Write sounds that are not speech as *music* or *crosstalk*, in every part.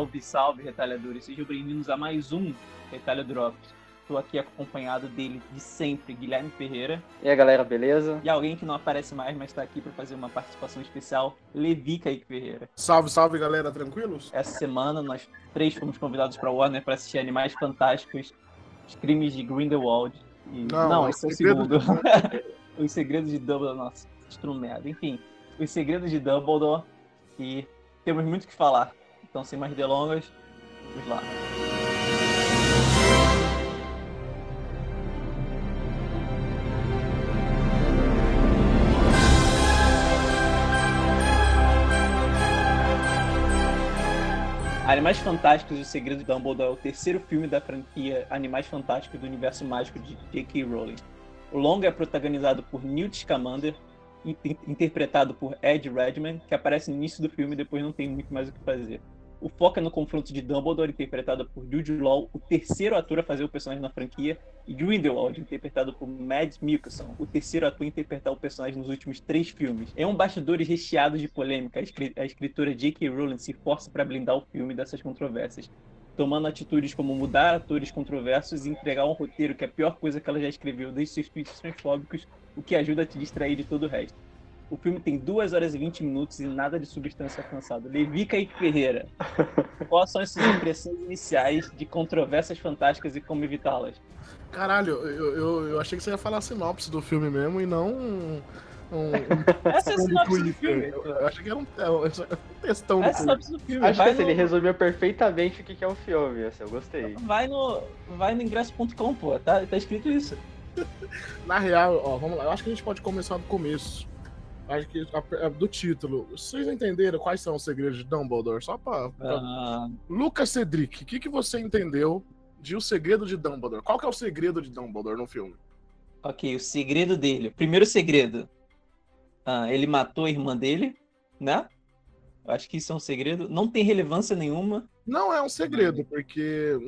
Salve, salve, retalhadores. Sejam bem-vindos a mais um Retalho Drops. Estou aqui acompanhado dele de sempre, Guilherme Ferreira. E aí, galera, beleza? E alguém que não aparece mais, mas está aqui para fazer uma participação especial, Levi Kaique Ferreira. Salve, salve, galera, tranquilos? Essa semana nós três fomos convidados para Warner para assistir Animais Fantásticos, Os Crimes de Grindelwald. E... Não, não esse é o segundo. *laughs* Os Segredos de Dumbledore. Nossa, instrumento. Enfim, Os Segredos de Dumbledore. E temos muito o que falar. Então, sem mais delongas, vamos lá. Animais Fantásticos e o Segredo de Dumbledore é o terceiro filme da franquia Animais Fantásticos do universo mágico de J.K. Rowling. O longa é protagonizado por Newt Scamander, interpretado por Ed Redman, que aparece no início do filme e depois não tem muito mais o que fazer. O foco é no confronto de Dumbledore, interpretado por Jude Law, o terceiro ator a fazer o personagem na franquia, e Grindelwald, interpretado por Mads Mikkelsen, o terceiro ator a interpretar o personagem nos últimos três filmes. É um bastidores recheado de polêmica. A escritora J.K. Rowling se força para blindar o filme dessas controvérsias, tomando atitudes como mudar atores controversos e entregar um roteiro que é a pior coisa que ela já escreveu desde seus tweets transfóbicos, o que ajuda a te distrair de todo o resto. O filme tem 2 horas e 20 minutos e nada de substância alcançada. Levi Kaique Ferreira, *laughs* quais são as suas impressões iniciais de controvérsias fantásticas e como evitá-las? Caralho, eu, eu, eu, achei que você ia falar a sinopse do filme mesmo e não um. um, *laughs* Essa é a sinopse do filme. Eu, eu achei que era um, é um textão Essa é a sinopse do filme. Acho vai que no... ele resumiu perfeitamente o que é o filme. Assim, eu gostei. Vai no, vai no ingresso.com, pô. Tá, tá escrito isso. *laughs* Na real, ó, vamos lá. Eu acho que a gente pode começar do começo acho que a, a, do título. Vocês entenderam quais são os segredos de Dumbledore? Só pra. pra... Uh... Lucas Cedric, o que, que você entendeu de O Segredo de Dumbledore? Qual que é o segredo de Dumbledore no filme? Ok, o segredo dele. Primeiro segredo. Uh, ele matou a irmã dele, né? Acho que isso é um segredo. Não tem relevância nenhuma. Não é um segredo, porque.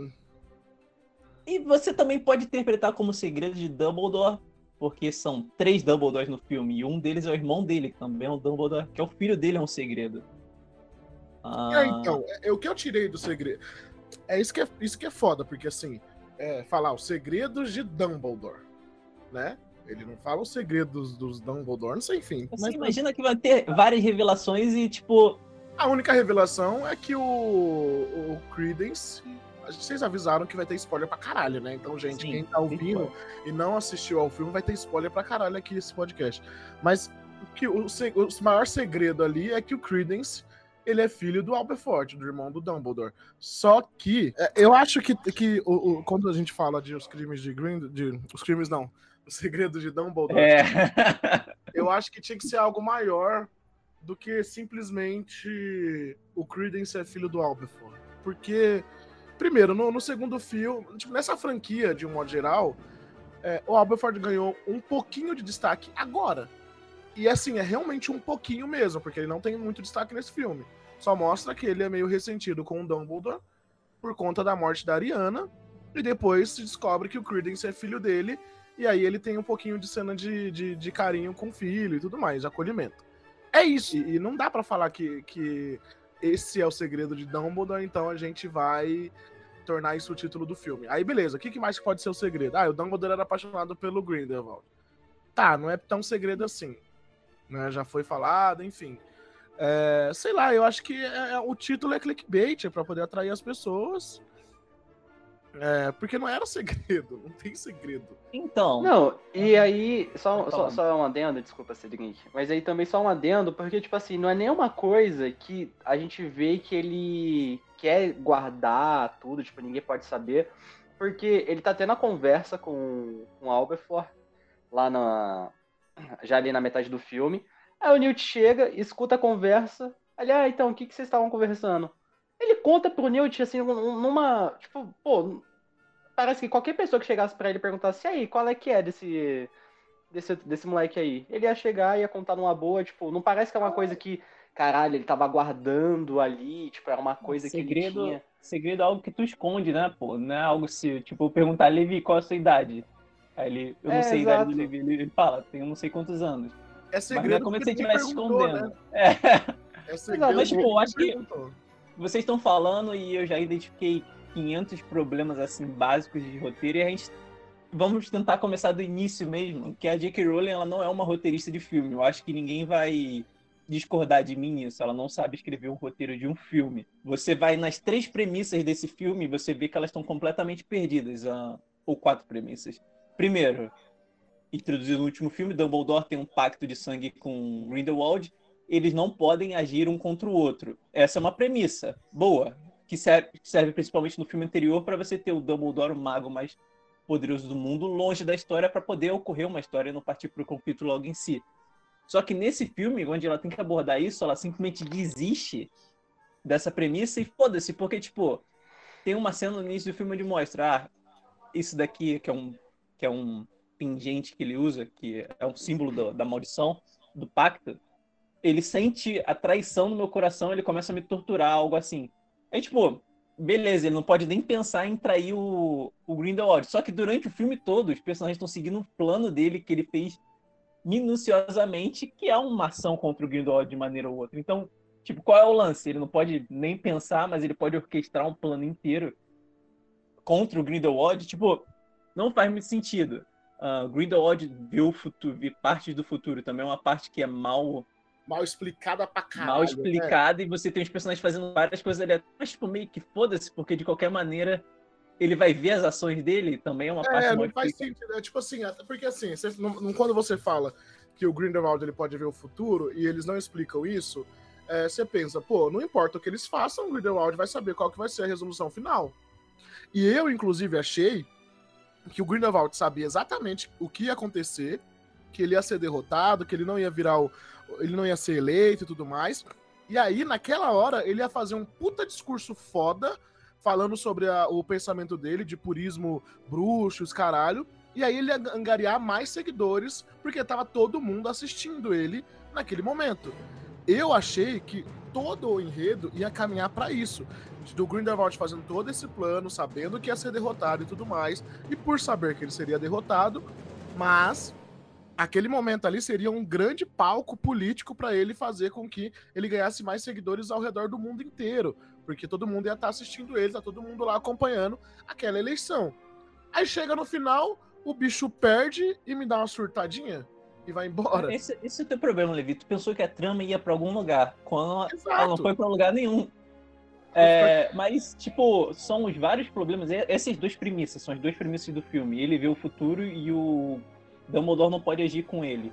E você também pode interpretar como segredo de Dumbledore porque são três Dumbledores no filme e um deles é o irmão dele, que também é um Dumbledore, que é o filho dele, é um segredo. Ah... É, então, é, o que eu tirei do segredo. É isso que é, isso que é foda, porque assim, é, falar os segredos de Dumbledore, né? Ele não fala os segredos dos Dumbledore, não sei, enfim. Você mas, imagina que vai ter várias revelações e, tipo. A única revelação é que o, o Credence vocês avisaram que vai ter spoiler pra caralho, né? Então, gente, Sim, quem tá ouvindo e não assistiu ao filme vai ter spoiler pra caralho aqui esse podcast. Mas o, que, o, o maior segredo ali é que o Credence ele é filho do Aberforth, do irmão do Dumbledore. Só que é, eu acho que, que o, o, quando a gente fala de os crimes de Green, de os crimes não, o segredo de Dumbledore, é. *laughs* eu acho que tinha que ser algo maior do que simplesmente o Credence é filho do Aberforth, porque Primeiro, no, no segundo filme, tipo, nessa franquia, de um modo geral, é, o Aberford ganhou um pouquinho de destaque agora. E assim, é realmente um pouquinho mesmo, porque ele não tem muito destaque nesse filme. Só mostra que ele é meio ressentido com o Dumbledore por conta da morte da Ariana. E depois se descobre que o Credence é filho dele. E aí ele tem um pouquinho de cena de, de, de carinho com o filho e tudo mais, de acolhimento. É isso. E, e não dá para falar que, que esse é o segredo de Dumbledore, então a gente vai tornar isso o título do filme. Aí, beleza, o que, que mais pode ser o segredo? Ah, o Dumbledore era apaixonado pelo Grindelwald. Tá, não é tão segredo assim. Né? Já foi falado, enfim. É, sei lá, eu acho que é, é o título é clickbait, é pra poder atrair as pessoas. É, porque não era segredo, não tem segredo. Então. Não, e aí, só, só, só um adendo, desculpa, Cedric, mas aí também só um adendo, porque, tipo assim, não é nenhuma coisa que a gente vê que ele quer guardar tudo, tipo, ninguém pode saber, porque ele tá tendo a conversa com, com o Alberforth lá na. já ali na metade do filme. Aí o Newt chega, escuta a conversa. Ali, ah, então, o que, que vocês estavam conversando? Ele conta pro Newt, assim, numa. Tipo, pô, parece que qualquer pessoa que chegasse para ele e perguntasse, e aí, qual é que é desse, desse, desse moleque aí? Ele ia chegar e ia contar numa boa, tipo, não parece que é uma coisa que caralho, ele tava guardando ali, tipo, era uma coisa segredo, que ele tinha. Segredo é algo que tu esconde, né, pô? Não é algo se, tipo, perguntar, Levi, qual é a sua idade? Aí ele, eu não é, sei a idade do Levi, ele fala, tem eu não sei quantos anos. É segredo. Mas não é como se ele estivesse escondendo. Né? É. É segredo. mas, tipo, eu acho que. Vocês estão falando e eu já identifiquei 500 problemas assim básicos de roteiro e a gente vamos tentar começar do início mesmo, que a J.K. Rowling ela não é uma roteirista de filme. Eu acho que ninguém vai discordar de mim nisso. Ela não sabe escrever um roteiro de um filme. Você vai nas três premissas desse filme, você vê que elas estão completamente perdidas, uh, ou quatro premissas. Primeiro, introduzido no último filme, Dumbledore tem um pacto de sangue com Grindelwald. Eles não podem agir um contra o outro. Essa é uma premissa boa, que serve, serve principalmente no filme anterior para você ter o Dumbledore, o mago mais poderoso do mundo, longe da história para poder ocorrer uma história e não partir para o conflito logo em si. Só que nesse filme, onde ela tem que abordar isso, ela simplesmente desiste dessa premissa e foda-se, porque, tipo, tem uma cena no início do filme onde mostra, ah, isso daqui, que é um, que é um pingente que ele usa, que é um símbolo do, da maldição, do pacto, ele sente a traição no meu coração, ele começa a me torturar, algo assim. É tipo, beleza, ele não pode nem pensar em trair o, o Grindelwald. Só que durante o filme todo, os personagens estão seguindo um plano dele que ele fez minuciosamente, que é uma ação contra o Grindelwald de maneira ou outra. Então, tipo, qual é o lance? Ele não pode nem pensar, mas ele pode orquestrar um plano inteiro contra o Grindelwald. Tipo, não faz muito sentido. Uh, Grindelwald viu futuro, viu partes do futuro também, é uma parte que é mal mal explicada pra caralho. Mal né? explicada né? e você tem os personagens fazendo várias coisas ali, mas tipo, meio que foda-se, porque de qualquer maneira ele vai ver as ações dele, também é uma é, parte É, não faz sentido, é tipo assim, porque assim, você, não, quando você fala que o Grindelwald ele pode ver o futuro e eles não explicam isso, é, você pensa, pô, não importa o que eles façam, o Grindelwald vai saber qual que vai ser a resolução final. E eu, inclusive, achei que o Grindelwald sabia exatamente o que ia acontecer, que ele ia ser derrotado, que ele não ia virar o, ele não ia ser eleito e tudo mais. E aí, naquela hora, ele ia fazer um puta discurso foda, falando sobre a, o pensamento dele de purismo bruxos, caralho. E aí ele ia angariar mais seguidores, porque tava todo mundo assistindo ele naquele momento. Eu achei que todo o enredo ia caminhar para isso. Do Grindelwald fazendo todo esse plano, sabendo que ia ser derrotado e tudo mais. E por saber que ele seria derrotado, mas aquele momento ali seria um grande palco político para ele fazer com que ele ganhasse mais seguidores ao redor do mundo inteiro, porque todo mundo ia estar tá assistindo ele, tá todo mundo lá acompanhando aquela eleição. Aí chega no final, o bicho perde e me dá uma surtadinha e vai embora. Esse, esse é o teu problema, Levi. Tu pensou que a trama ia para algum lugar, quando ela não foi para lugar nenhum. É, mas, tipo, são os vários problemas. Essas duas premissas, são as duas premissas do filme. Ele vê o futuro e o Dumbledore não pode agir com ele.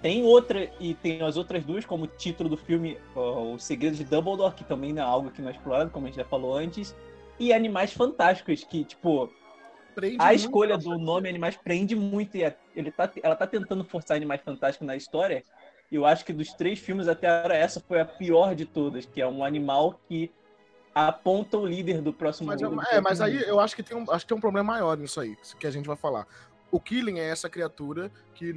Tem outra, e tem as outras duas, como título do filme, uh, O Segredo de Dumbledore, que também não é algo que não é explorado, como a gente já falou antes, e Animais Fantásticos, que, tipo, prende a escolha do nome Animais prende muito, e é, ele tá, ela tá tentando forçar Animais Fantásticos na história, e eu acho que dos três filmes até agora, essa foi a pior de todas, que é um animal que aponta o líder do próximo mas, É, mas aí eu acho que tem um, acho que tem um problema maior nisso aí, que a gente vai falar. O Killing é essa criatura que,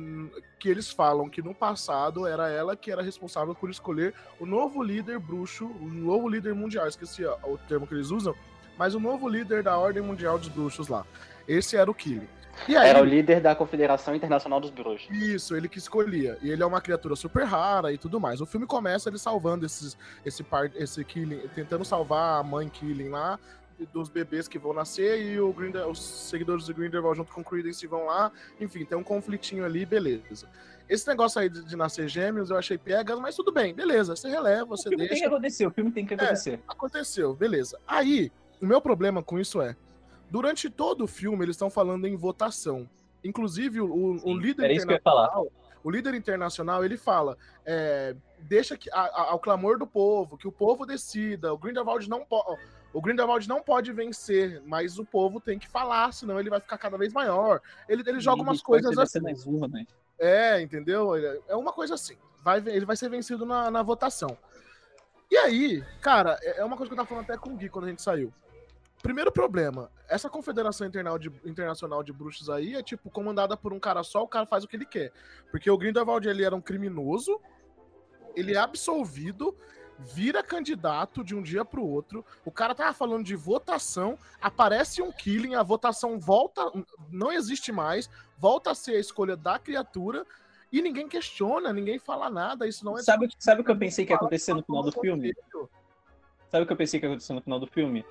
que eles falam que no passado era ela que era responsável por escolher o novo líder bruxo, o novo líder mundial, esqueci o termo que eles usam, mas o novo líder da Ordem Mundial dos Bruxos lá. Esse era o Killing. Aí, era o líder da Confederação Internacional dos Bruxos. Isso, ele que escolhia. E ele é uma criatura super rara e tudo mais. O filme começa ele salvando esses, esse, par, esse Killing, tentando salvar a mãe Killing lá, dos bebês que vão nascer e o Grinder, os seguidores do Grindelwald junto com o Credence vão lá. Enfim, tem um conflitinho ali, beleza. Esse negócio aí de, de nascer gêmeos eu achei piegas, mas tudo bem, beleza. Você releva, você o filme deixa. Tem que acontecer, o filme tem que acontecer. É, aconteceu, beleza. Aí, o meu problema com isso é, durante todo o filme eles estão falando em votação. Inclusive, o, Sim, o líder internacional, o líder internacional, ele fala, é, deixa que a, a, ao clamor do povo, que o povo decida. O Grindelwald não pode o Grindelwald não pode vencer, mas o povo tem que falar, senão ele vai ficar cada vez maior. Ele, ele joga umas coisas assim. Mais uma, né? É, entendeu? É uma coisa assim. Vai, ele vai ser vencido na, na votação. E aí, cara, é, é uma coisa que eu tava falando até com o Gui quando a gente saiu. Primeiro problema, essa confederação internacional de bruxos aí é tipo comandada por um cara só, o cara faz o que ele quer. Porque o Grindelwald ele era um criminoso, ele é absolvido, vira candidato de um dia para o outro. O cara tava falando de votação, aparece um killing, a votação volta, não existe mais, volta a ser a escolha da criatura e ninguém questiona, ninguém fala nada. Isso não é. Sabe, sabe o que eu pensei que ia acontecer no final do filme? Sabe o que eu pensei que ia acontecer no final do filme?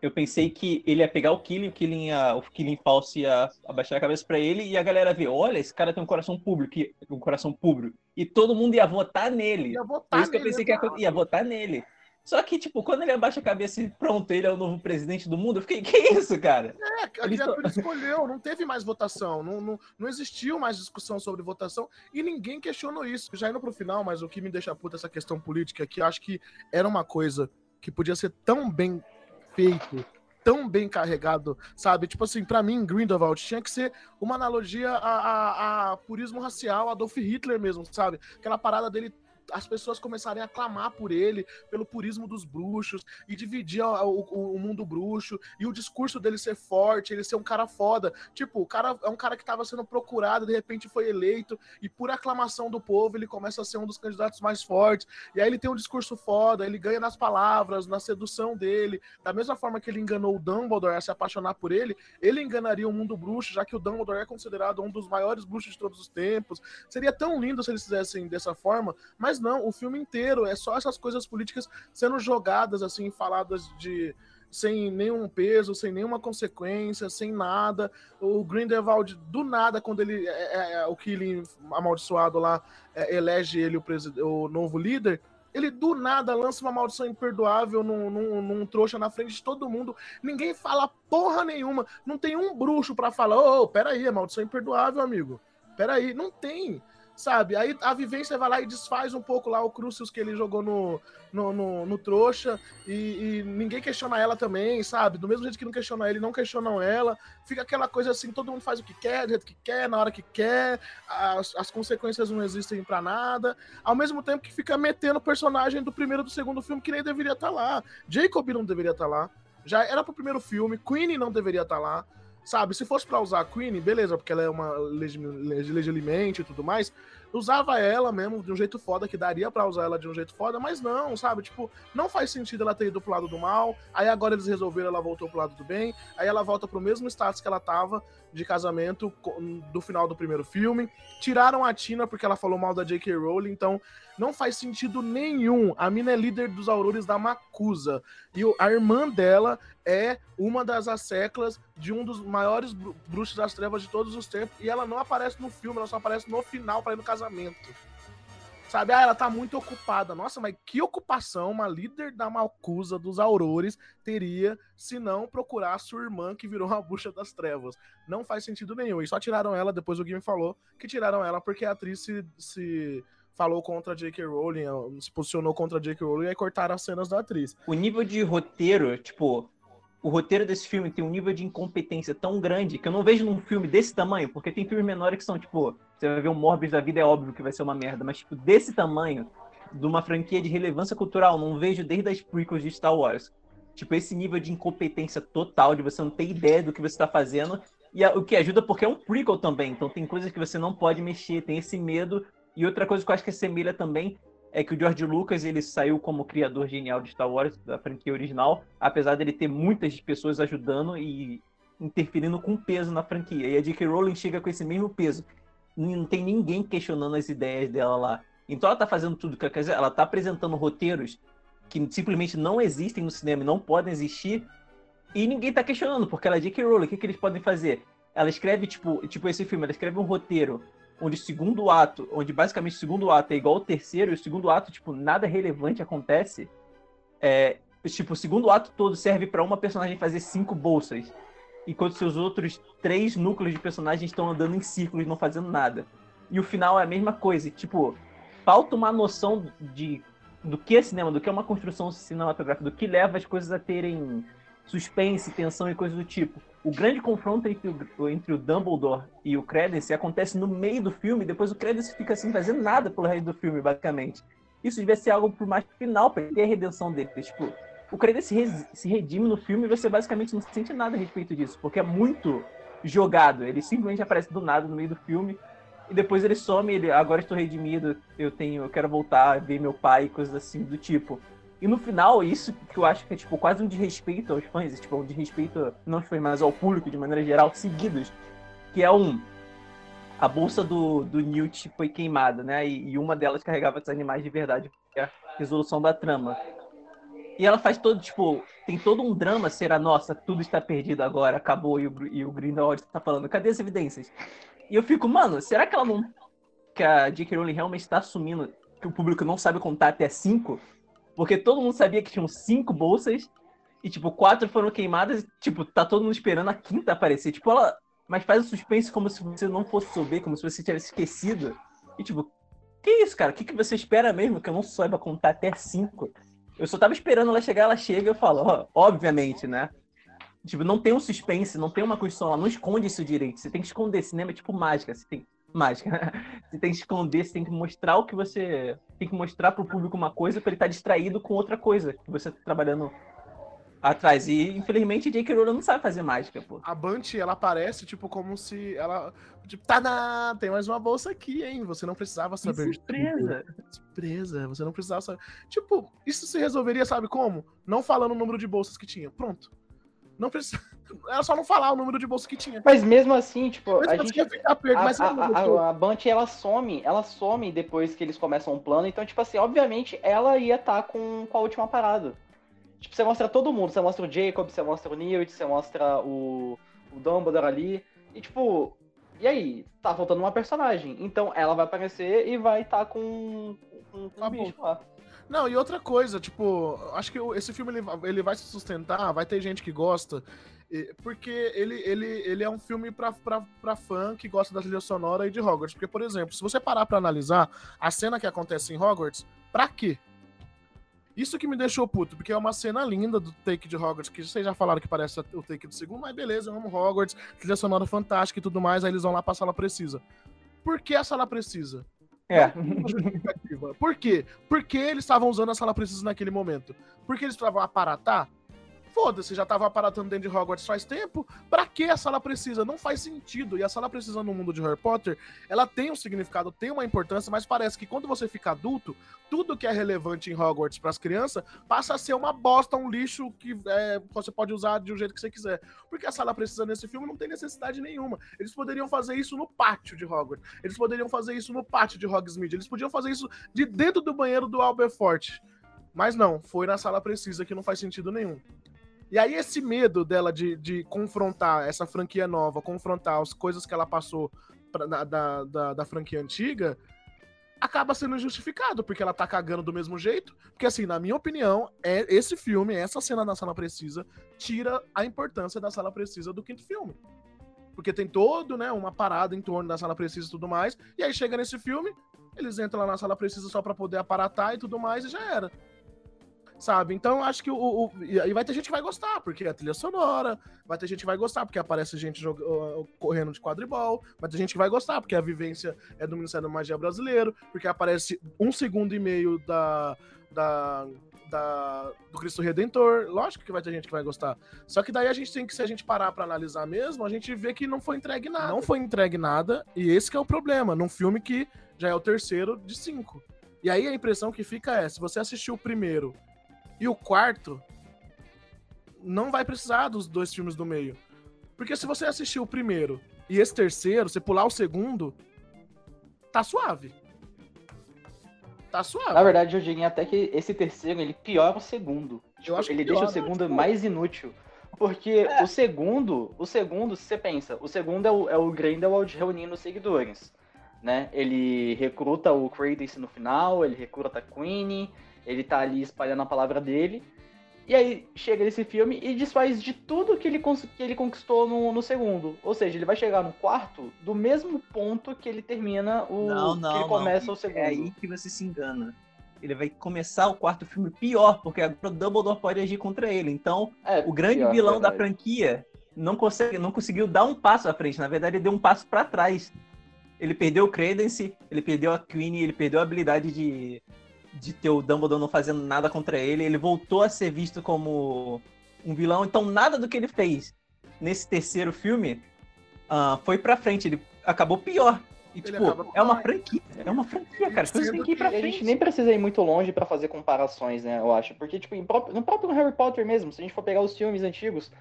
Eu pensei que ele ia pegar o Killing, o Killing, ia, o Killing falso ia abaixar a cabeça para ele e a galera ver, olha, esse cara tem um coração público, um coração público. E todo mundo ia votar nele. Ia votar Por isso que eu pensei que ia, ia votar nele. Só que, tipo, quando ele abaixa a cabeça e pronto, ele é o novo presidente do mundo, eu fiquei, que isso, cara? É, a criatura escolheu, não teve mais votação, não, não, não existiu mais discussão sobre votação e ninguém questionou isso. Já indo pro final, mas o que me deixa puta essa questão política é que acho que era uma coisa que podia ser tão bem tão bem carregado, sabe? Tipo assim, para mim, Grindelwald tinha que ser uma analogia a, a, a purismo racial, Adolf Hitler mesmo, sabe? Aquela parada dele as pessoas começarem a clamar por ele, pelo purismo dos bruxos, e dividir o, o, o, mundo bruxo, e o discurso dele ser forte, ele ser um cara foda. Tipo, o cara é um cara que estava sendo procurado, de repente foi eleito, e por aclamação do povo, ele começa a ser um dos candidatos mais fortes. E aí ele tem um discurso foda, ele ganha nas palavras, na sedução dele. Da mesma forma que ele enganou o Dumbledore a se apaixonar por ele, ele enganaria o mundo bruxo, já que o Dumbledore é considerado um dos maiores bruxos de todos os tempos. Seria tão lindo se eles fizessem dessa forma, mas mas não, o filme inteiro é só essas coisas políticas sendo jogadas, assim, faladas de sem nenhum peso, sem nenhuma consequência, sem nada. O Grindelwald, do nada, quando ele é, é, é o Killing amaldiçoado lá é, elege ele o, o, novo líder, ele do nada lança uma maldição imperdoável num, num, num, trouxa na frente de todo mundo. Ninguém fala porra nenhuma. Não tem um bruxo para falar: ô, oh, peraí, a maldição imperdoável, amigo. Peraí, não tem sabe? Aí a vivência vai lá e desfaz um pouco lá o Crucius que ele jogou no, no, no, no trouxa e, e, ninguém questiona ela também, sabe? Do mesmo jeito que não questiona ele, não questionam ela. Fica aquela coisa assim, todo mundo faz o que quer, do jeito que quer, na hora que quer, as, as consequências não existem para nada. Ao mesmo tempo que fica metendo o personagem do primeiro e do segundo filme que nem deveria estar tá lá. Jacob não deveria estar tá lá. Já era pro primeiro filme, Queen não deveria estar tá lá. Sabe, se fosse para usar a Queen, beleza, porque ela é uma legilimente e tudo mais, usava ela mesmo de um jeito foda, que daria para usar ela de um jeito foda, mas não, sabe? Tipo, não faz sentido ela ter ido pro lado do mal, aí agora eles resolveram, ela voltou pro lado do bem, aí ela volta pro mesmo status que ela tava de casamento do final do primeiro filme. Tiraram a Tina porque ela falou mal da J.K. Rowling, então não faz sentido nenhum. A mina é líder dos Aurores da Macusa. E a irmã dela é uma das asseclas de um dos maiores bruxos das trevas de todos os tempos. E ela não aparece no filme, ela só aparece no final para ir no casamento. Sabe? Ah, ela tá muito ocupada. Nossa, mas que ocupação uma líder da Malcusa dos Aurores teria se não procurar a sua irmã que virou a bucha das trevas? Não faz sentido nenhum. E só tiraram ela, depois o Game falou que tiraram ela porque a atriz se, se falou contra a J.K. Rowling, se posicionou contra a J.K. Rowling e aí cortaram as cenas da atriz. O nível de roteiro, tipo, o roteiro desse filme tem um nível de incompetência tão grande que eu não vejo num filme desse tamanho, porque tem filmes menores que são, tipo, você vai ver um Morbius da vida, é óbvio que vai ser uma merda, mas, tipo, desse tamanho, de uma franquia de relevância cultural, não vejo desde as prequels de Star Wars. Tipo, esse nível de incompetência total, de você não ter ideia do que você está fazendo, e a, o que ajuda porque é um prequel também, então tem coisas que você não pode mexer, tem esse medo, e outra coisa que eu acho que assemelha também é que o George Lucas ele saiu como criador genial de Star Wars, da franquia original, apesar dele ter muitas pessoas ajudando e interferindo com peso na franquia. E a J.K. Rowling chega com esse mesmo peso. Não tem ninguém questionando as ideias dela lá. Então ela tá fazendo tudo que ela quer dizer, ela tá apresentando roteiros que simplesmente não existem no cinema não podem existir, e ninguém tá questionando, porque ela é J.K. Rowling, o que, que eles podem fazer? Ela escreve, tipo, tipo esse filme, ela escreve um roteiro onde o segundo ato, onde basicamente o segundo ato é igual ao terceiro, e o segundo ato, tipo, nada relevante acontece, é, tipo, o segundo ato todo serve para uma personagem fazer cinco bolsas, enquanto seus outros três núcleos de personagens estão andando em círculos, não fazendo nada. E o final é a mesma coisa, tipo, falta uma noção de do que é cinema, do que é uma construção cinematográfica, do que leva as coisas a terem suspense, tensão e coisas do tipo. O grande confronto entre o, entre o Dumbledore e o Credence acontece no meio do filme, depois o Credence fica assim, fazendo nada pelo resto do filme, basicamente. Isso devia ser algo pro mais final, pra ter a redenção dele. Tipo, o Credence se, redime no filme e você basicamente não sente nada a respeito disso, porque é muito jogado. Ele simplesmente aparece do nada no meio do filme e depois ele some, ele agora estou redimido, eu tenho, eu quero voltar ver meu pai, coisas assim do tipo. E no final, isso que eu acho que é tipo quase um desrespeito aos fãs, tipo, um desrespeito não aos fãs, mas ao público de maneira geral, seguidos. Que é um. A bolsa do, do Newt foi queimada, né? E, e uma delas carregava os animais de verdade, que é a resolução da trama. E ela faz todo, tipo, tem todo um drama ser a nossa, tudo está perdido agora, acabou, e o, e o Grindelwald tá falando, cadê as evidências? E eu fico, mano, será que ela não. Que a J.K. Rowling realmente está assumindo que o público não sabe contar até cinco? Porque todo mundo sabia que tinham cinco bolsas, e, tipo, quatro foram queimadas, e, tipo, tá todo mundo esperando a quinta aparecer. Tipo, ela. Mas faz o suspense como se você não fosse souber, como se você tivesse esquecido. E, tipo, que isso, cara? O que, que você espera mesmo que eu não saiba contar até cinco? Eu só tava esperando ela chegar, ela chega e eu falo, ó, obviamente, né? Tipo, não tem um suspense, não tem uma construção, ela não esconde isso direito. Você tem que esconder. Cinema é tipo mágica, você tem. Mágica. *laughs* você tem que esconder, você tem que mostrar o que você. Tem que mostrar pro público uma coisa para ele estar tá distraído com outra coisa que você tá trabalhando atrás. E, infelizmente, J.K. Rowling não sabe fazer mágica, pô. A Bunty, ela parece, tipo, como se ela... Tipo, tá na... Tem mais uma bolsa aqui, hein? Você não precisava saber. Que surpresa! Surpresa, você não precisava saber. Tipo, isso se resolveria, sabe como? Não falando o número de bolsas que tinha. Pronto. Não precisa... Era só não falar o número de bolsas que tinha. Mas mesmo assim, tipo, mas a gente... Ficar perto, a, mas a, a, a Bunty, ela some, ela some depois que eles começam um plano. Então, tipo assim, obviamente, ela ia estar tá com, com a última parada. Tipo, você mostra todo mundo. Você mostra o Jacob, você mostra o Newt, você mostra o, o Dumbledore ali. E tipo, e aí? Tá faltando uma personagem. Então ela vai aparecer e vai estar tá com, com, com um bicho lá. Não, e outra coisa, tipo, acho que esse filme ele, ele vai se sustentar, vai ter gente que gosta, porque ele, ele, ele é um filme pra, pra, pra fã que gosta da trilha sonora e de Hogwarts. Porque, por exemplo, se você parar pra analisar a cena que acontece em Hogwarts, pra quê? Isso que me deixou puto, porque é uma cena linda do take de Hogwarts, que vocês já falaram que parece o take do segundo, mas beleza, eu amo Hogwarts, trilha sonora fantástica e tudo mais, aí eles vão lá pra sala precisa. Por que a sala precisa? É. Por quê? Porque eles estavam usando a sala precisa naquele momento? Porque eles estavam a aparatar? Foda-se, já tava aparatando dentro de Hogwarts faz tempo. Pra que a sala precisa? Não faz sentido. E a sala precisa no mundo de Harry Potter, ela tem um significado, tem uma importância, mas parece que quando você fica adulto, tudo que é relevante em Hogwarts para as crianças passa a ser uma bosta, um lixo que é, você pode usar de um jeito que você quiser. Porque a sala precisa nesse filme não tem necessidade nenhuma. Eles poderiam fazer isso no pátio de Hogwarts. Eles poderiam fazer isso no pátio de Hogsmeade. Eles podiam fazer isso de dentro do banheiro do Alberfort. Mas não, foi na sala precisa que não faz sentido nenhum. E aí, esse medo dela de, de confrontar essa franquia nova, confrontar as coisas que ela passou pra, da, da, da, franquia antiga, acaba sendo justificado, porque ela tá cagando do mesmo jeito. Porque, assim, na minha opinião, é esse filme, essa cena da sala precisa, tira a importância da sala precisa do quinto filme. Porque tem todo, né, uma parada em torno da sala precisa e tudo mais. E aí chega nesse filme, eles entram lá na sala precisa só para poder aparatar e tudo mais, e já era sabe? Então acho que o, o. E vai ter gente que vai gostar, porque é a trilha sonora, vai ter gente que vai gostar, porque aparece gente correndo de quadribol, vai ter gente que vai gostar, porque a vivência é do Ministério da Magia Brasileiro, porque aparece um segundo e meio da. da da, do Cristo Redentor, lógico que vai ter gente que vai gostar. Só que daí a gente tem que, se a gente parar para analisar mesmo, a gente vê que não foi entregue nada. Não foi entregue nada, e esse é o problema, num filme que já é o terceiro de cinco. E aí a impressão que fica é, se você assistiu o primeiro e o quarto não vai precisar dos dois filmes do meio. Porque se você assistir o primeiro e esse terceiro, você pular o segundo, tá suave. Tá suave. Na verdade, eu diria até que esse terceiro, ele piora o segundo. Tipo, ele deixa o segundo tipo... mais inútil. Porque é. o segundo, o segundo, se você pensa, o segundo é o, é o Grindelwald reunindo seguidores, né? Ele recruta o Credence no final, ele recruta a Queenie, ele tá ali espalhando a palavra dele. E aí chega esse filme e desfaz de tudo que ele, que ele conquistou no, no segundo. Ou seja, ele vai chegar no quarto do mesmo ponto que ele termina o. Não, não, que ele começa não. o segundo. É aí que você se engana. Ele vai começar o quarto filme pior, porque agora o Dumbledore pode agir contra ele. Então, é, o grande pior, vilão da franquia não, consegue, não conseguiu dar um passo à frente. Na verdade, ele deu um passo para trás. Ele perdeu o Credence, ele perdeu a Queen, ele perdeu a habilidade de de ter o Dumbledore não fazendo nada contra ele, ele voltou a ser visto como um vilão. Então, nada do que ele fez nesse terceiro filme uh, foi pra frente. Ele acabou pior. E, tipo, é uma franquia. É uma franquia, cara. Coisa tem que ir pra frente. A gente nem precisa ir muito longe para fazer comparações, né? Eu acho. Porque, tipo, no próprio Harry Potter mesmo, se a gente for pegar os filmes antigos,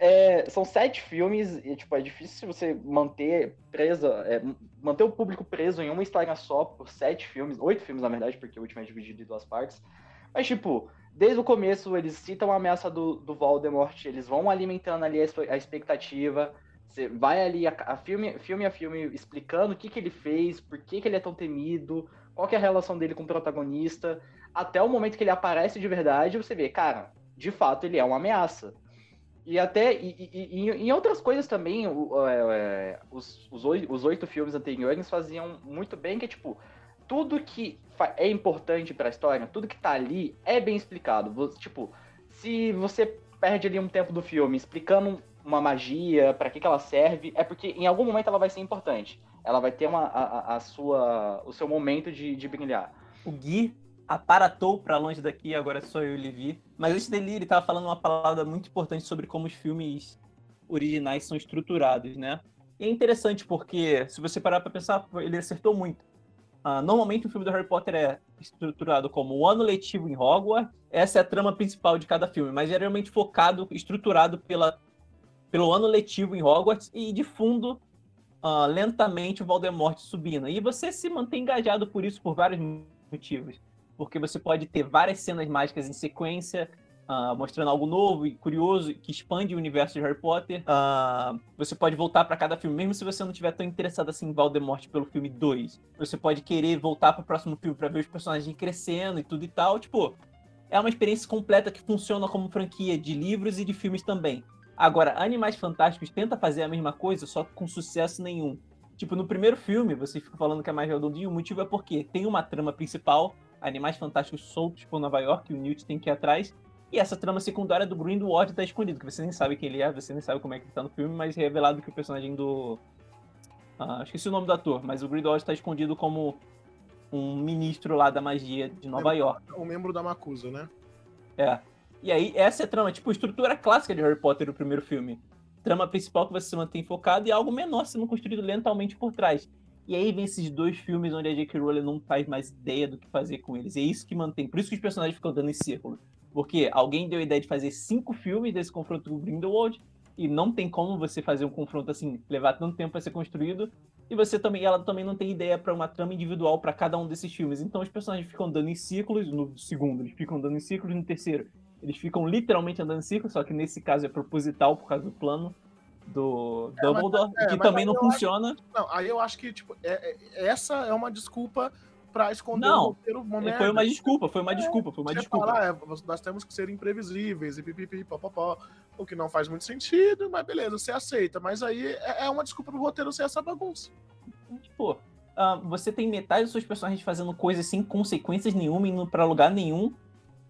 é, são sete filmes e, tipo, é difícil você manter presa, é, manter o público preso em uma história só por sete filmes, oito filmes, na verdade, porque o último é dividido em duas partes. Mas, tipo, desde o começo eles citam a ameaça do, do Voldemort, eles vão alimentando ali a, expectativa. Você vai ali a, a, filme, filme a filme explicando o que, que ele fez, por que, que ele é tão temido, qual que é a relação dele com o protagonista, até o momento que ele aparece de verdade, você vê, cara, de fato ele é uma ameaça. E até e, e, e, em outras coisas também, o, é, é, os, os, oito, os oito filmes anteriores faziam muito bem, que tipo, tudo que é importante para a história, tudo que tá ali é bem explicado. Tipo, se você perde ali um tempo do filme explicando uma magia, para que, que ela serve, é porque em algum momento ela vai ser importante. Ela vai ter uma, a, a sua, o seu momento de, de brilhar. O Gui aparatou para longe daqui, agora sou eu e Levi. Mas antes dele, ele falando uma palavra muito importante sobre como os filmes originais são estruturados, né? E é interessante porque, se você parar para pensar, ele acertou muito. Uh, normalmente o filme do Harry Potter é estruturado como o ano letivo em Hogwarts, essa é a trama principal de cada filme, mas geralmente focado, estruturado pela, pelo ano letivo em Hogwarts e de fundo, uh, lentamente o Voldemort subindo. E você se mantém engajado por isso por vários motivos porque você pode ter várias cenas mágicas em sequência, uh, mostrando algo novo e curioso que expande o universo de Harry Potter. Uh, você pode voltar para cada filme, mesmo se você não estiver tão interessado assim em Voldemort pelo filme 2. Você pode querer voltar para o próximo filme para ver os personagens crescendo e tudo e tal. Tipo, é uma experiência completa que funciona como franquia de livros e de filmes também. Agora, Animais Fantásticos tenta fazer a mesma coisa, só com sucesso nenhum. Tipo, no primeiro filme, você fica falando que é mais redondinho, o motivo é porque tem uma trama principal animais fantásticos soltos por Nova York, e o Newt tem que ir atrás. E essa trama secundária do Grindelwald tá escondido, que você nem sabe quem ele é, você nem sabe como é que ele tá no filme, mas é revelado que o personagem do. Ah, esqueci o nome do ator, mas o Grindelwald está escondido como um ministro lá da magia de Nova York. Um membro da Macusa, né? É. E aí, essa é a trama, tipo, estrutura clássica de Harry Potter, o primeiro filme. Trama principal que você se mantém focado e algo menor sendo construído lentamente por trás. E aí vem esses dois filmes onde a J.K. Rowling não faz mais ideia do que fazer com eles. E é isso que mantém. Por isso que os personagens ficam dando em círculo. Porque alguém deu a ideia de fazer cinco filmes desse confronto com Grindelwald, e não tem como você fazer um confronto assim, levar tanto tempo para ser construído. E você também, ela também não tem ideia para uma trama individual para cada um desses filmes. Então os personagens ficam dando em círculos no segundo, eles ficam dando em círculos no terceiro. Eles ficam literalmente andando em círculos, só que nesse caso é proposital por causa do plano do é, Dumbledore, mas, é, que também não funciona. Acho, não, aí eu acho que, tipo, é, é, essa é uma desculpa para esconder não, o roteiro momento. Foi uma desculpa, foi uma é, desculpa, foi uma desculpa. Falar, é, nós temos que ser imprevisíveis e pipipi, popopó, o que não faz muito sentido, mas beleza, você aceita. Mas aí é, é uma desculpa pro roteiro ser essa bagunça. Tipo, uh, você tem metade dos seus personagens fazendo coisas sem consequências nenhuma, indo pra lugar nenhum,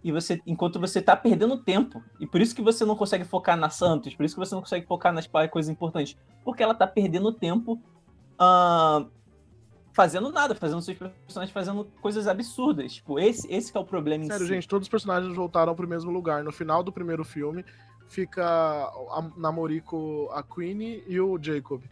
e você enquanto você tá perdendo tempo. E por isso que você não consegue focar na Santos, por isso que você não consegue focar nas coisas importantes, porque ela tá perdendo tempo uh, fazendo nada, fazendo seus personagens fazendo coisas absurdas. Tipo, esse, esse é o problema Sério, si. gente, todos os personagens voltaram pro mesmo lugar. No final do primeiro filme, fica a Namoriko, a Queenie e o Jacob.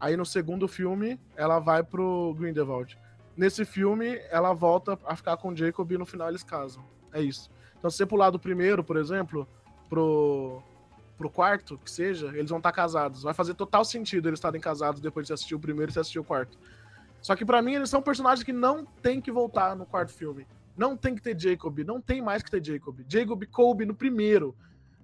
Aí no segundo filme, ela vai pro Grindelwald. Nesse filme, ela volta a ficar com o Jacob e no final eles casam. É isso. Então, se você pular do primeiro, por exemplo, pro, pro quarto, que seja, eles vão estar casados. Vai fazer total sentido eles estarem casados depois de você assistir o primeiro e você assistir o quarto. Só que para mim eles são personagens que não tem que voltar no quarto filme. Não tem que ter Jacob, não tem mais que ter Jacob. Jacob Colby no primeiro,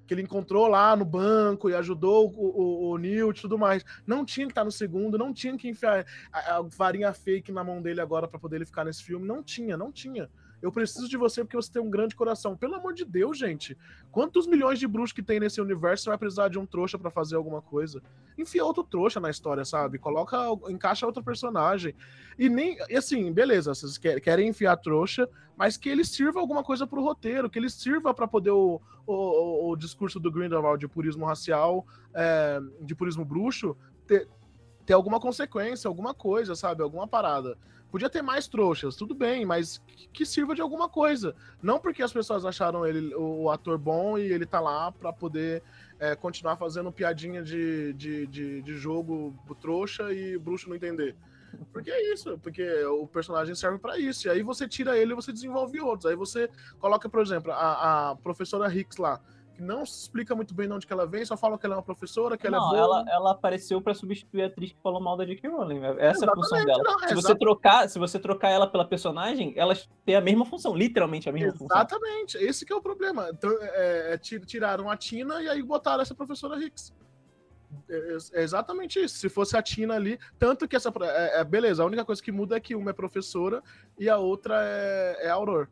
que ele encontrou lá no banco e ajudou o, o, o Newt e tudo mais. Não tinha que estar no segundo, não tinha que enfiar a, a varinha fake na mão dele agora para poder ele ficar nesse filme. Não tinha, não tinha. Eu preciso de você porque você tem um grande coração. Pelo amor de Deus, gente. Quantos milhões de bruxos que tem nesse universo você vai precisar de um trouxa para fazer alguma coisa? Enfia outro trouxa na história, sabe? Coloca, encaixa outro personagem. E nem, assim, beleza, vocês querem enfiar trouxa, mas que ele sirva alguma coisa pro roteiro, que ele sirva para poder o, o, o, discurso do Grindelwald de purismo racial, é, de purismo bruxo, ter, ter alguma consequência, alguma coisa, sabe? Alguma parada. Podia ter mais trouxas, tudo bem, mas que sirva de alguma coisa. Não porque as pessoas acharam ele o ator bom e ele tá lá para poder é, continuar fazendo piadinha de, de, de, de jogo trouxa e bruxo não entender. Porque é isso, porque o personagem serve para isso. E aí você tira ele e você desenvolve outros. Aí você coloca, por exemplo, a, a professora Hicks lá, que não se explica muito bem de onde que ela vem, só fala que ela é uma professora, que não, ela é boa. Ela, ela apareceu para substituir a atriz que falou mal da J.K. Rowling. Essa Exatamente, é a função dela. Não, se, você trocar, se você trocar ela pela personagem, elas têm a mesma função, literalmente a mesma Exatamente. função. Exatamente, esse que é o problema. Então, é, é, tiraram a Tina e aí botaram essa professora Hicks. É, é, exatamente isso. Se fosse a Tina ali, tanto que essa. É, é, beleza, a única coisa que muda é que uma é professora e a outra é, é Auror.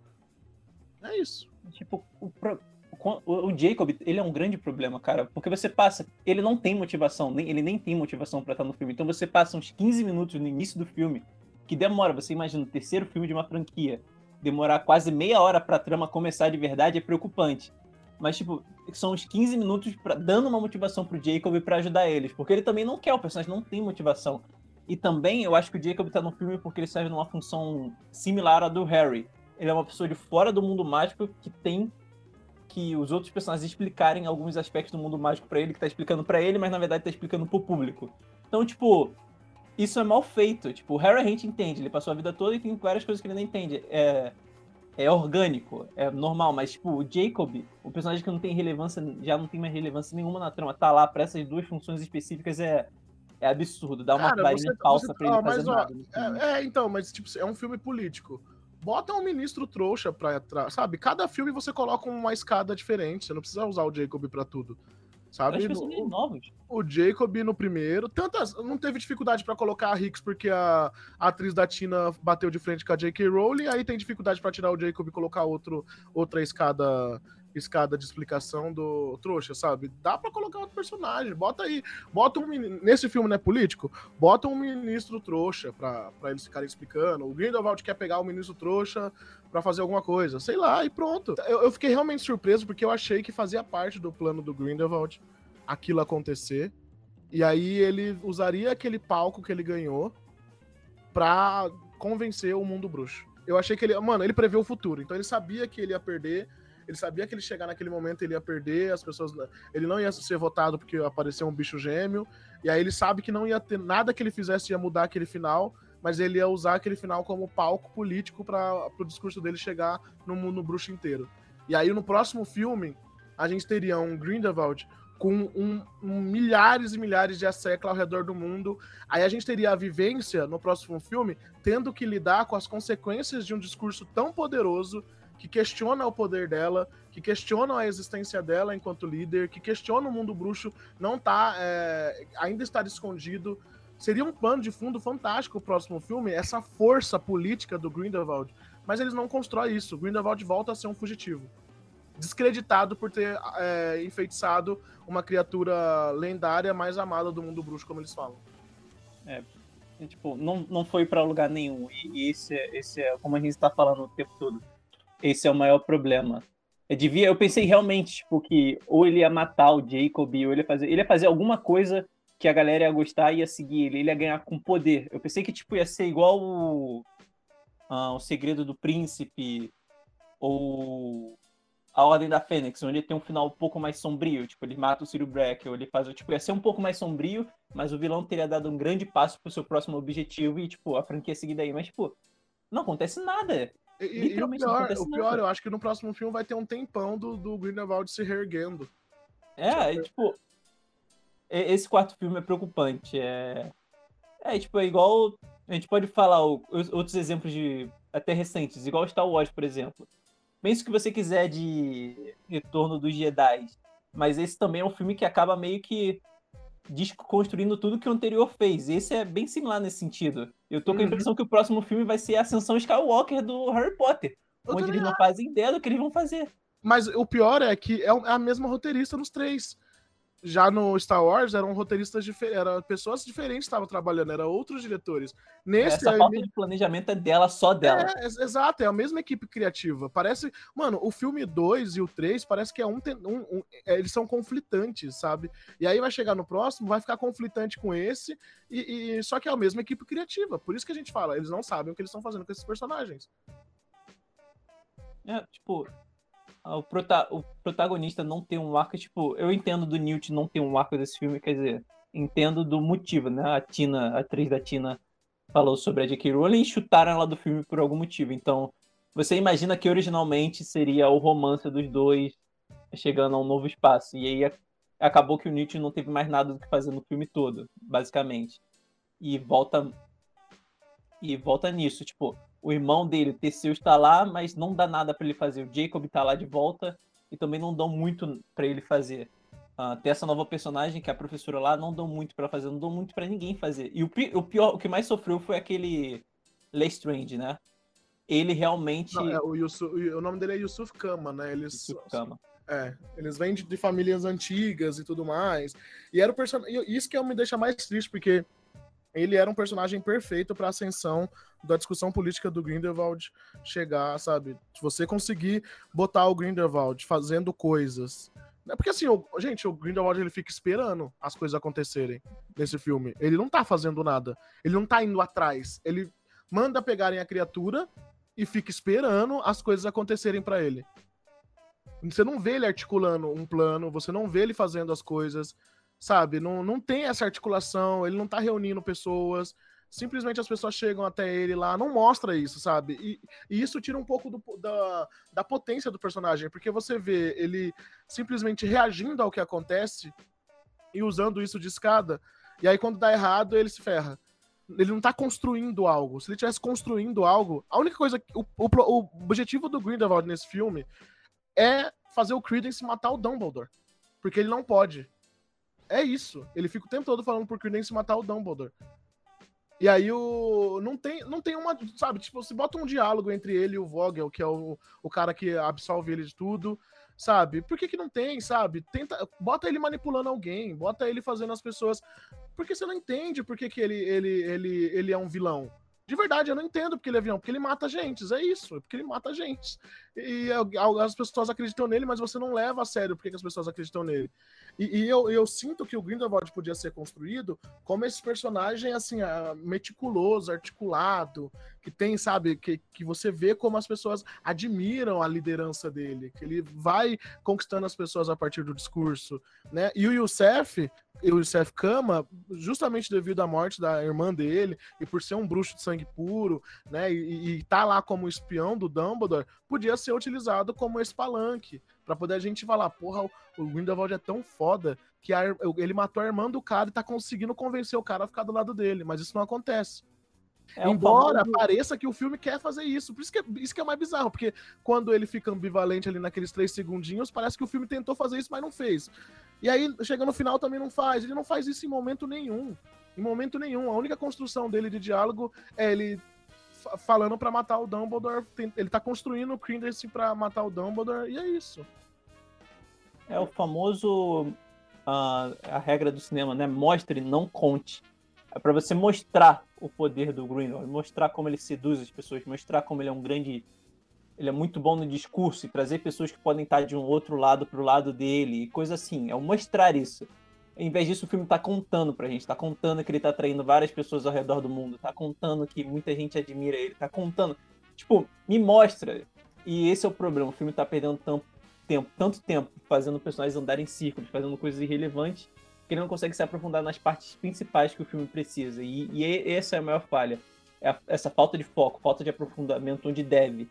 É isso. Tipo, o, o, o, Jacob, ele é um grande problema, cara. Porque você passa. Ele não tem motivação, nem, ele nem tem motivação para estar no filme. Então você passa uns 15 minutos no início do filme, que demora, você imagina, o terceiro filme de uma franquia, demorar quase meia hora pra trama começar de verdade é preocupante. Mas, tipo, são uns 15 minutos pra, dando uma motivação pro Jacob para ajudar eles. Porque ele também não quer, o personagem não tem motivação. E também eu acho que o Jacob tá no filme porque ele serve numa função similar à do Harry. Ele é uma pessoa de fora do mundo mágico que tem que os outros personagens explicarem alguns aspectos do mundo mágico para ele, que tá explicando para ele, mas na verdade tá explicando pro público. Então, tipo, isso é mal feito. Tipo, o Harry a gente entende, ele passou a vida toda e tem várias coisas que ele não entende. É, é orgânico, é normal, mas, tipo, o Jacob, o personagem que não tem relevância, já não tem mais relevância nenhuma na trama, tá lá pra essas duas funções específicas é, é absurdo. Dá uma varinha falsa pra ele fazer ó, nada. É, é, então, mas, tipo, é um filme político. Bota um ministro trouxa pra entrar, sabe? Cada filme você coloca uma escada diferente, você não precisa usar o Jacob pra tudo. Sabe? No, novos. O Jacob no primeiro. Tantas. Não teve dificuldade para colocar a Hicks porque a, a, atriz da Tina bateu de frente com a J.K. Rowling. Aí tem dificuldade para tirar o Jacob e colocar outro, outra escada escada de explicação do trouxa, sabe? Dá para colocar outro personagem. Bota aí. Bota um. Nesse filme, não é político? Bota um ministro trouxa pra eles ficarem explicando. O Grindelwald quer pegar o ministro trouxa para fazer alguma coisa. Sei lá, e pronto. Eu, eu, fiquei realmente surpreso porque eu achei que fazia parte do plano do Grindelwald aquilo acontecer. E aí ele usaria aquele palco que ele ganhou pra convencer o mundo bruxo. Eu achei que ele. Mano, ele prevê o futuro. Então ele sabia que ele ia perder ele sabia que ele chegar naquele momento ele ia perder, as pessoas. Ele não ia ser votado porque apareceu um bicho gêmeo. E aí ele sabe que não ia ter nada que ele fizesse ia mudar aquele final, mas ele ia usar aquele final como palco político para o discurso dele chegar no mundo bruxo inteiro. E aí no próximo filme, a gente teria um Grindelwald com um, um, milhares e milhares de assecla ao redor do mundo. Aí a gente teria a vivência no próximo filme tendo que lidar com as consequências de um discurso tão poderoso que questiona o poder dela, que questiona a existência dela enquanto líder, que questiona o mundo bruxo não tá é, ainda estar escondido. Seria um pano de fundo fantástico o próximo filme, essa força política do Grindelwald. Mas eles não constroem isso. Grindelwald volta a ser um fugitivo. Descreditado por ter é, enfeitiçado uma criatura lendária mais amada do mundo bruxo, como eles falam. É, tipo, não, não foi para lugar nenhum. E esse, é, esse é, como a gente está falando o tempo todo esse é o maior problema. Eu devia, eu pensei realmente, tipo, que ou ele ia matar o Jacob, ou ele ia fazer, ele ia fazer alguma coisa que a galera ia gostar e ia seguir ele, ele ia ganhar com poder. Eu pensei que, tipo, ia ser igual o, uh, o Segredo do Príncipe, ou a Ordem da Fênix, onde tem um final um pouco mais sombrio, tipo, ele mata o Ciro Black, ou ele faz, tipo, ia ser um pouco mais sombrio, mas o vilão teria dado um grande passo pro seu próximo objetivo e, tipo, a franquia seguir daí. Mas, tipo, não acontece nada. E, e o pior, o pior eu acho que no próximo filme vai ter um tempão do, do Grindelwald se reerguendo. É, e, tipo, esse quarto filme é preocupante. É, é tipo, é igual. A gente pode falar outros exemplos de até recentes, igual Star Wars, por exemplo. Pense o que você quiser de Retorno dos Jedi, mas esse também é um filme que acaba meio que desconstruindo tudo que o anterior fez. Esse é bem similar nesse sentido. Eu tô com a uhum. impressão que o próximo filme vai ser a Ascensão Skywalker do Harry Potter. Eu onde eles não fazem ideia do que eles vão fazer. Mas o pior é que é, é a mesma roteirista nos três já no Star Wars eram roteiristas diferentes, eram pessoas diferentes que estavam trabalhando, eram outros diretores. Nesse Essa falta de planejamento é dela, só dela. É, exato, é a mesma equipe criativa. Parece, mano, o filme 2 e o 3 parece que é um, um, um, é, eles são conflitantes, sabe? E aí vai chegar no próximo, vai ficar conflitante com esse e, e só que é a mesma equipe criativa. Por isso que a gente fala, eles não sabem o que eles estão fazendo com esses personagens. É, tipo, o, prota o protagonista não tem um arco, tipo, eu entendo do Newt não ter um arco desse filme, quer dizer, entendo do motivo, né? A Tina, a atriz da Tina falou sobre a J.K. Rowling e chutaram ela do filme por algum motivo. Então, você imagina que originalmente seria o romance dos dois, chegando a um novo espaço. E aí acabou que o Newt não teve mais nada do que fazer no filme todo, basicamente. E volta e volta nisso, tipo, o irmão dele, Teseu, está lá, mas não dá nada para ele fazer. O Jacob está lá de volta e também não dão muito para ele fazer. Uh, ter essa nova personagem, que é a professora lá, não dão muito para fazer, não dão muito para ninguém fazer. E o, o, pior, o que mais sofreu foi aquele Lestrange, né? Ele realmente. Não, é, o, Yusuf, o nome dele é Yusuf Kama, né? Eles, Yusuf Kama. É, eles vêm de, de, famílias antigas e tudo mais. E era o personagem. Isso que me deixa mais triste, porque ele era um personagem perfeito para ascensão da discussão política do Grindelwald chegar, sabe? Se você conseguir botar o Grindelwald fazendo coisas. Né? Porque assim, o, gente, o Grindelwald ele fica esperando as coisas acontecerem nesse filme. Ele não tá fazendo nada. Ele não tá indo atrás. Ele manda pegarem a criatura e fica esperando as coisas acontecerem para ele. Você não vê ele articulando um plano, você não vê ele fazendo as coisas, sabe? Não, não tem essa articulação, ele não tá reunindo pessoas. Simplesmente as pessoas chegam até ele lá, não mostra isso, sabe? E, e isso tira um pouco do, da, da potência do personagem, porque você vê ele simplesmente reagindo ao que acontece e usando isso de escada, e aí quando dá errado, ele se ferra. Ele não tá construindo algo. Se ele tivesse construindo algo, a única coisa. O, o, o objetivo do Grindelwald nesse filme é fazer o Credence matar o Dumbledore. Porque ele não pode. É isso. Ele fica o tempo todo falando pro Credence matar o Dumbledore. E aí o. Não tem, não tem uma. Sabe, tipo, você bota um diálogo entre ele e o Vogel, que é o, o cara que absolve ele de tudo. Sabe? Por que, que não tem, sabe? Tenta. Bota ele manipulando alguém, bota ele fazendo as pessoas. Porque você não entende por que, que ele, ele, ele, ele é um vilão. De verdade, eu não entendo porque ele é vilão, porque ele mata gente, é isso, é porque ele mata gente. E as pessoas acreditam nele, mas você não leva a sério porque as pessoas acreditam nele. E, e eu, eu, sinto que o Grindelwald podia ser construído como esse personagem, assim, meticuloso, articulado, que tem, sabe, que, que você vê como as pessoas admiram a liderança dele, que ele vai conquistando as pessoas a partir do discurso, né? E o Youssef, o Youssef Kama, justamente devido à morte da irmã dele, e por ser um bruxo de sangue puro, né, e, e tá lá como espião do Dumbledore, podia ser utilizado como esse palanque, Pra poder a gente falar, porra, o Grindelwald é tão foda que a, ele matou a irmã do cara e tá conseguindo convencer o cara a ficar do lado dele. Mas isso não acontece. É Embora famoso... pareça que o filme quer fazer isso. Por isso que, é, isso que é mais bizarro, porque quando ele fica ambivalente ali naqueles três segundinhos, parece que o filme tentou fazer isso, mas não fez. E aí, chega no final, também não faz. Ele não faz isso em momento nenhum. Em momento nenhum. A única construção dele de diálogo é ele falando para matar o Dumbledore. Ele tá construindo o Credence para matar o Dumbledore, e é isso. É o famoso. Uh, a regra do cinema, né? Mostre, não conte. É para você mostrar o poder do Grindelwald, mostrar como ele seduz as pessoas, mostrar como ele é um grande. Ele é muito bom no discurso e trazer pessoas que podem estar de um outro lado pro lado dele e coisa assim. É o mostrar isso. Em vez disso, o filme tá contando pra gente, tá contando que ele tá atraindo várias pessoas ao redor do mundo, tá contando que muita gente admira ele, tá contando. Tipo, me mostra. E esse é o problema, o filme tá perdendo tanto tempo, tanto tempo fazendo personagens andarem em círculos, fazendo coisas irrelevantes, que ele não consegue se aprofundar nas partes principais que o filme precisa. E, e essa é a maior falha. É a, essa falta de foco, falta de aprofundamento onde deve.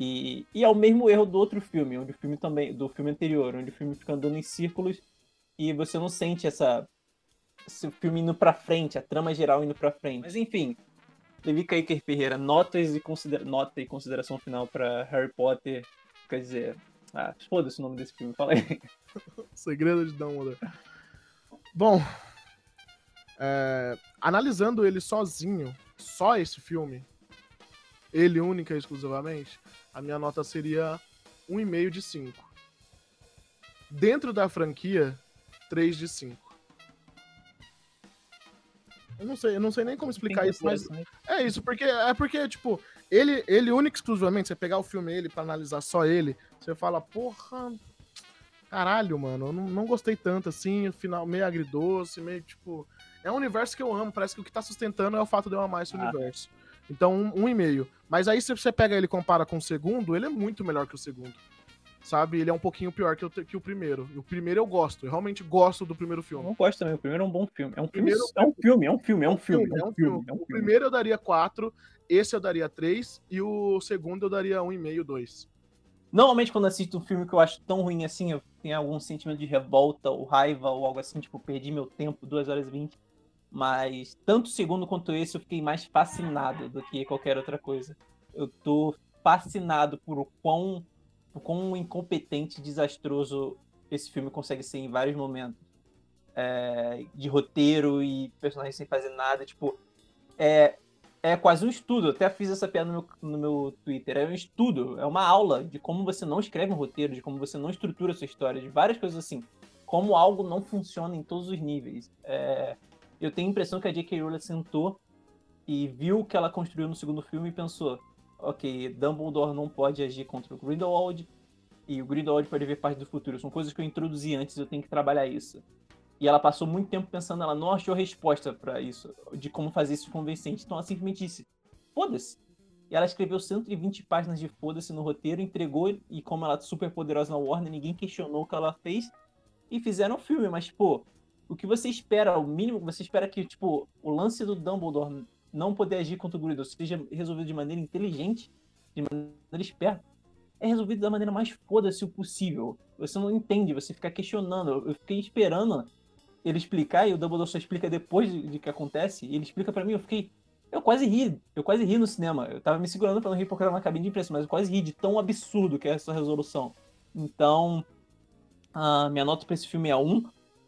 E, e é o mesmo erro do outro filme, onde o filme também, do filme anterior, onde o filme fica andando em círculos e você não sente essa esse filme indo para frente, a trama geral indo para frente. Mas enfim, Levi Kaiker Ferreira, notas e considera nota e consideração final para Harry Potter, quer dizer, ah, foda-se o nome desse filme, fala aí. *laughs* Segredo de Dumbledore. Bom, é, analisando ele sozinho, só esse filme, ele única e exclusivamente, a minha nota seria 1,5 de 5. Dentro da franquia, 3 de 5. Eu não sei, eu não sei nem como explicar isso, mas é isso, porque é porque tipo, ele ele único exclusivamente, você pegar o filme ele para analisar só ele, você fala, porra, caralho, mano, eu não, não gostei tanto assim, o final meio agridoce, meio tipo, é um universo que eu amo, parece que o que tá sustentando é o fato de eu amar esse ah. universo. Então, um, um e meio. Mas aí, se você pega ele e compara com o segundo, ele é muito melhor que o segundo sabe? Ele é um pouquinho pior que o, que o primeiro. E o primeiro eu gosto, eu realmente gosto do primeiro filme. Eu não gosto também, o primeiro é um bom filme. É um, filme, é um filme, é um filme, é um filme, é um filme. É um filme. O primeiro eu daria 4, esse eu daria 3 e o segundo eu daria 1,5, 2. Normalmente, quando assisto um filme que eu acho tão ruim assim, eu tenho algum sentimento de revolta ou raiva ou algo assim, tipo, perdi meu tempo, 2 horas e 20. Mas tanto o segundo quanto esse eu fiquei mais fascinado do que qualquer outra coisa. Eu tô fascinado por o quão, o quão incompetente e desastroso esse filme consegue ser em vários momentos. É, de roteiro e personagens sem fazer nada. Tipo, é, é quase um estudo. Eu até fiz essa piada no meu, no meu Twitter. É um estudo, é uma aula de como você não escreve um roteiro, de como você não estrutura sua história, de várias coisas assim. Como algo não funciona em todos os níveis. É, eu tenho a impressão que a J.K. Rowling sentou e viu o que ela construiu no segundo filme e pensou: ok, Dumbledore não pode agir contra o Grindelwald e o Grindelwald pode ver parte do futuro. São coisas que eu introduzi antes, eu tenho que trabalhar isso. E ela passou muito tempo pensando, ela não achou resposta para isso, de como fazer isso convincente. Então ela simplesmente disse: foda-se. E ela escreveu 120 páginas de foda-se no roteiro, entregou, e como ela é super poderosa na Warner, ninguém questionou o que ela fez, e fizeram o filme. Mas, pô, o que você espera, o mínimo que você espera que, tipo, o lance do Dumbledore não poder agir contra o Grindelwald seja resolvido de maneira inteligente, de maneira esperta, é resolvido da maneira mais foda-se possível. Você não entende, você fica questionando. Eu fiquei esperando ele explicar, e o Dumbledore só explica depois de, que acontece, e ele explica para mim, eu fiquei. Eu quase ri, eu quase ri no cinema. Eu tava me segurando pra não rir porque eu tava na cabine de imprensa, mas eu quase ri de tão absurdo que é essa resolução. Então, a minha nota pra esse filme é 1.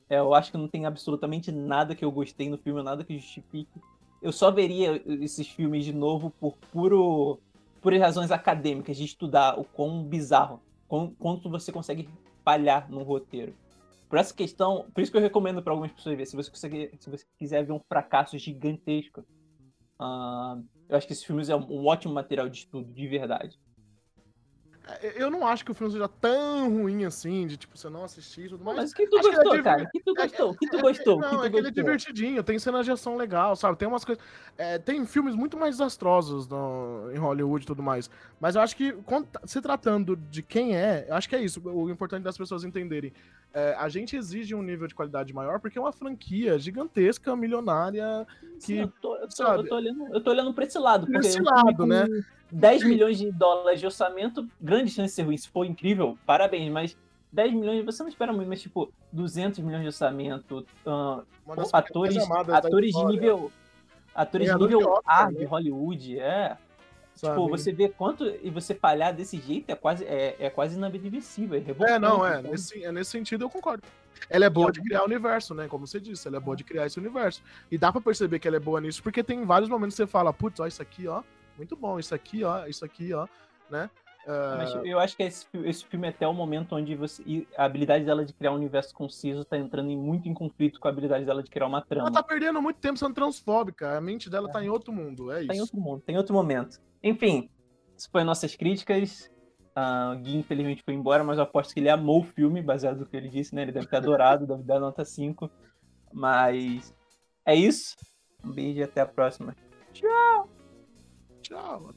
É, eu acho que não tem absolutamente nada que eu gostei no filme, nada que justifique. Eu só veria esses filmes de novo por puro, puras razões acadêmicas, de estudar o quão bizarro, quão, quanto você consegue falhar num roteiro. Por essa questão, por isso que eu recomendo para algumas pessoas ver. Se você, conseguir, se você quiser ver um fracasso gigantesco, uh, eu acho que esses filmes é um ótimo material de estudo, de verdade. É, eu não acho que o filme seja tão ruim assim, de tipo, você não assistir e tudo mais. Mas que tu acho gostou, que é cara? Que tu gostou? Que tu gostou? Não, que tu é que ele é divertidinho, tem cena de ação legal, sabe? Tem umas coisas. É, tem filmes muito mais desastrosos no, em Hollywood e tudo mais. Mas eu acho que, se tratando de quem é, eu acho que é isso. O importante das pessoas entenderem. É, a gente exige um nível de qualidade maior porque é uma franquia gigantesca, milionária. Que, Sim, eu, tô, eu, tô, eu, tô, olhando, eu tô olhando pra esse lado. Pra esse lado, né? 10 milhões de dólares de orçamento, grande chance de ser ruim. Se for incrível, parabéns, mas 10 milhões, você não espera muito, mas tipo, 200 milhões de orçamento, uh, atores, atores de nível. Atores de nível A de Hollywood, é. Sabe? Tipo, você vê quanto. E você falhar desse jeito é quase, é, é quase inadmissível. É, é não, é. Então. Nesse, é. Nesse sentido eu concordo. Ela é boa de criar o universo, né? Como você disse, ela é boa de criar esse universo. E dá pra perceber que ela é boa nisso, porque tem vários momentos que você fala, putz, ó, isso aqui, ó, muito bom. Isso aqui, ó, isso aqui, ó, né? Mas ah, eu acho que esse, esse filme é até o momento onde você, a habilidade dela de criar um universo conciso tá entrando em, muito em conflito com a habilidade dela de criar uma trama. Ela tá perdendo muito tempo sendo transfóbica. A mente dela é. tá em outro mundo, é isso. Tá em outro mundo, tem outro momento. Enfim, isso foi nossas críticas. Uh, o Gui, infelizmente, foi embora, mas eu aposto que ele amou o filme, baseado no que ele disse, né? Ele deve ter adorado, *laughs* deve dar nota 5. Mas é isso. Um beijo e até a próxima. Tchau! Tchau.